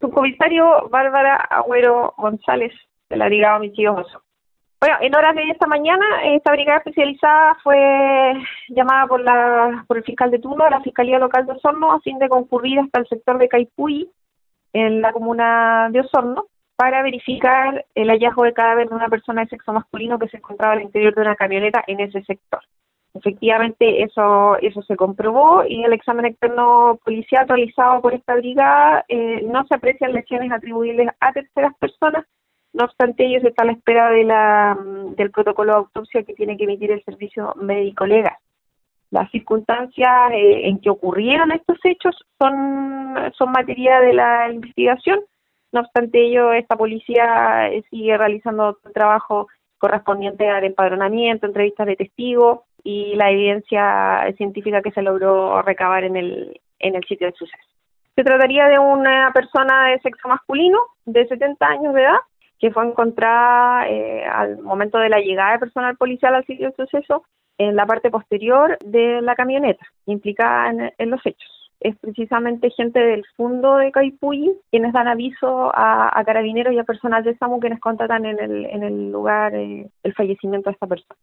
Subcomisario Bárbara Agüero González, de la Brigada Homicidios. Bueno, en horas de esta mañana, esta brigada especializada fue llamada por, la, por el fiscal de turno de la Fiscalía Local de Osorno a fin de concurrir hasta el sector de Caipuy, en la comuna de Osorno, para verificar el hallazgo de cadáver de una persona de sexo masculino que se encontraba al interior de una camioneta en ese sector. Efectivamente, eso, eso se comprobó y el examen externo policial realizado por esta brigada eh, no se aprecian lesiones atribuibles a terceras personas, no obstante ello se está a la espera de la, del protocolo de autopsia que tiene que emitir el servicio médico legal. Las circunstancias eh, en que ocurrieron estos hechos son, son materia de la investigación, no obstante ello esta policía eh, sigue realizando trabajo correspondiente al empadronamiento, entrevistas de testigos, y la evidencia científica que se logró recabar en el, en el sitio del suceso. Se trataría de una persona de sexo masculino de 70 años de edad que fue encontrada eh, al momento de la llegada de personal policial al sitio del suceso en la parte posterior de la camioneta implicada en, los hechos. Es precisamente gente del fondo de Caipuy quienes dan aviso a, carabineros y a personal de SAMU quienes contratan en el, en el lugar eh, el fallecimiento de esta persona.